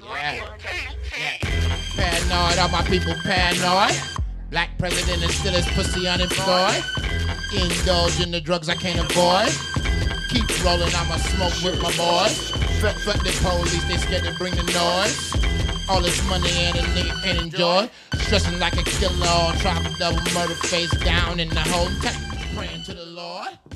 Yeah. yeah. Paranoid, all my people paranoid. Black president is still his pussy unemployed. Indulge in the drugs I can't avoid. Keep rolling, I'ma smoke with my boys. Fuck, fuck the police, they scared to bring the noise. All this money and a nigga can't enjoy. Stressing like a killer, all triple double murder face down in the whole time.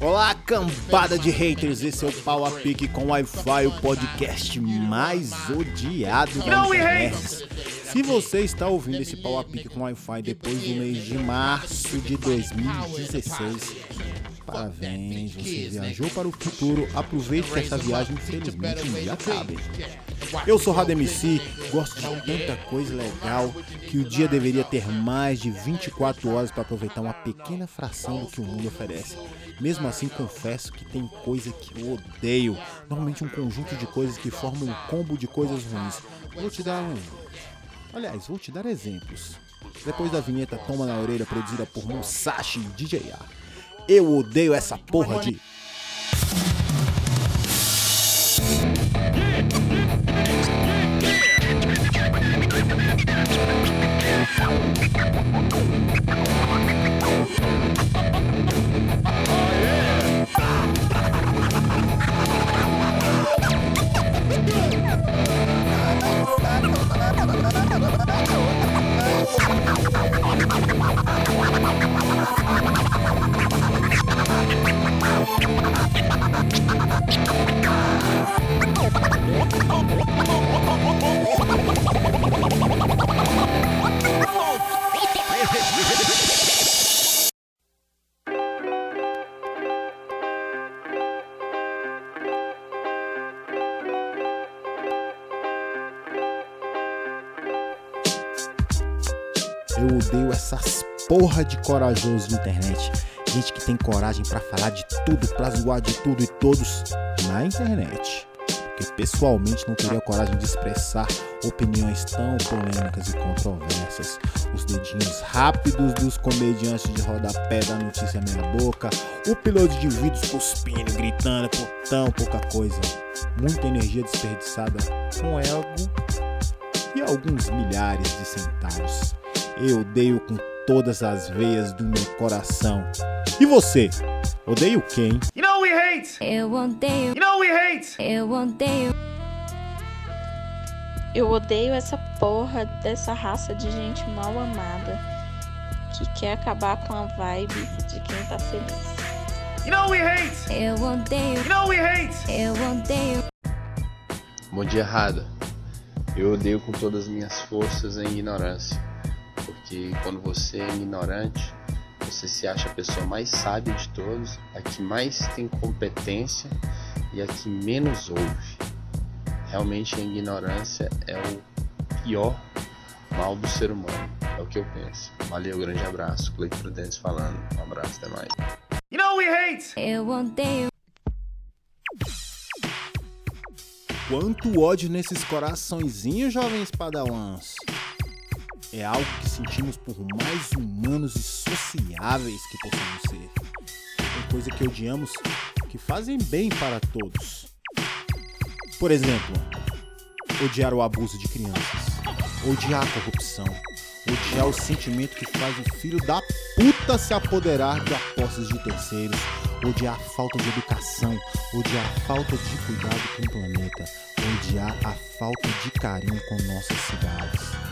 Olá, cambada de haters, esse é o Pau a Pique com Wi-Fi, o podcast mais odiado da internet. Se você está ouvindo esse Pau a Pique com Wi-Fi depois do mês de março de 2016, parabéns, você viajou para o futuro, aproveite que essa viagem infelizmente um dia acabe. Eu sou Rado MC, gosto de tanta coisa legal que o dia deveria ter mais de 24 horas para aproveitar uma pequena fração do que o mundo oferece. Mesmo assim, confesso que tem coisa que eu odeio. Normalmente um conjunto de coisas que formam um combo de coisas ruins. Vou te dar um. Aliás, vou te dar exemplos. Depois da vinheta Toma na Orelha, produzida por Musashi DJA. Eu odeio essa porra de. Eu odeio essas porra de corajosos na internet. Gente que tem coragem para falar de tudo, pra zoar de tudo e todos na internet. Porque pessoalmente não teria coragem de expressar opiniões tão polêmicas e controversas. Os dedinhos rápidos dos comediantes de rodapé da notícia meia boca. O piloto de vídeos cuspindo, gritando por tão pouca coisa. Muita energia desperdiçada com ego e alguns milhares de centavos eu odeio com todas as veias do meu coração. E você? Odeio quem? You know we hate. Eu odeio. You know we hate. Eu odeio. Eu odeio essa porra dessa raça de gente mal amada que quer acabar com a vibe de quem tá feliz. You know we hate. Eu odeio. You know we hate. Eu odeio. Bom dia, Rada. Eu odeio com todas as minhas forças a ignorância porque quando você é ignorante, você se acha a pessoa mais sábia de todos, a que mais tem competência e a que menos ouve. Realmente a ignorância é o pior mal do ser humano, é o que eu penso. Valeu, grande abraço. Cleito Prudentes falando. Um abraço, até mais. You know we hate. Eu odeio. Quanto ódio nesses coraçõezinhos, jovens padawans é algo que sentimos por mais humanos e sociáveis que possamos ser. Tem coisa que odiamos que fazem bem para todos. Por exemplo, odiar o abuso de crianças, odiar a corrupção, odiar o sentimento que faz o filho da puta se apoderar de apostas de terceiros, odiar a falta de educação, odiar a falta de cuidado com o planeta, odiar a falta de carinho com nossas cidades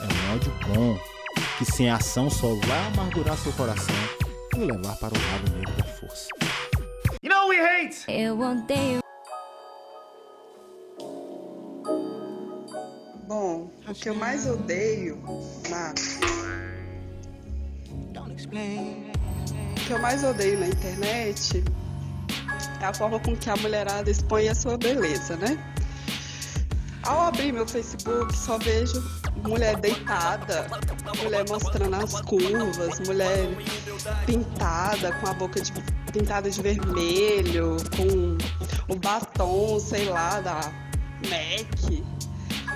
é um ódio bom, que sem ação só vai amargurar seu coração e o levar para o lado negro da força. You know we hate. Eu odeio. Bom, o que eu mais odeio na. O que eu mais odeio na internet é a forma com que a mulherada expõe a sua beleza, né? Ao abrir meu Facebook, só vejo mulher deitada, mulher mostrando as curvas, mulher pintada, com a boca de, pintada de vermelho, com o batom, sei lá, da MAC,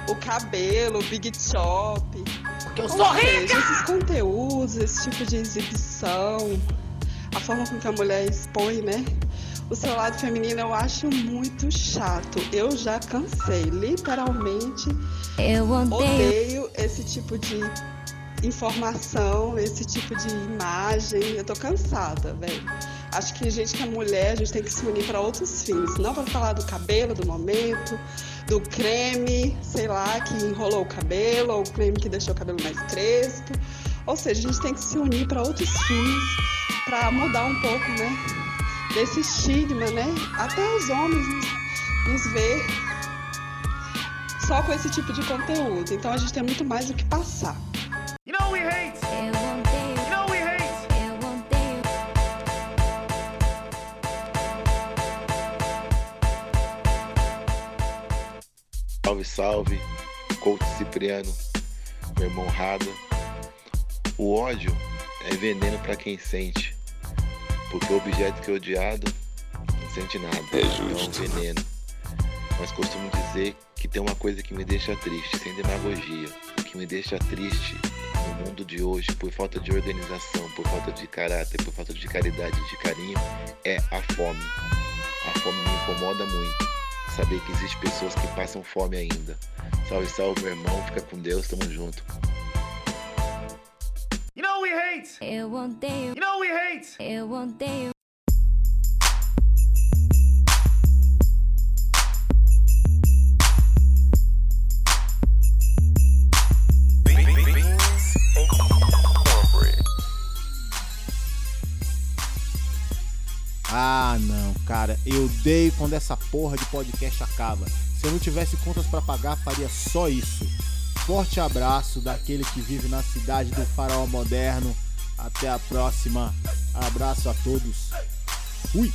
o cabelo, o Big Chop. Porque eu sou rica! Esses conteúdos, esse tipo de exibição, a forma com que a mulher expõe, né? O seu lado feminino eu acho muito chato. Eu já cansei, literalmente. Eu odeio. Odeio esse tipo de informação, esse tipo de imagem. Eu tô cansada, velho. Acho que a gente que é mulher, a gente tem que se unir para outros fins. Não para falar do cabelo, do momento, do creme, sei lá, que enrolou o cabelo, ou o creme que deixou o cabelo mais crespo. Ou seja, a gente tem que se unir para outros fins, para mudar um pouco, né? Desse estigma, né? Até os homens nos, nos ver só com esse tipo de conteúdo. Então a gente tem muito mais o que passar. You know we hate. Eu odeio. You know we hate. Eu odeio. Salve, salve, coach Cipriano, meu irmão Rada. O ódio é veneno para quem sente, porque o objeto que é odiado não sente nada, É então é um justo. veneno. Mas costumo dizer que tem uma coisa que me deixa triste, sem demagogia. O que me deixa triste no mundo de hoje, por falta de organização, por falta de caráter, por falta de caridade e de carinho, é a fome. A fome me incomoda muito. Saber que existem pessoas que passam fome ainda. Salve, salve, meu irmão. Fica com Deus, tamo junto. You know we hate. Eu odeio. You know we hate. Eu odeio. Ah, não, cara, eu odeio quando essa porra de podcast acaba. Se eu não tivesse contas pra pagar, faria só isso. Forte abraço daquele que vive na cidade do farol moderno. Até a próxima. Abraço a todos. Fui.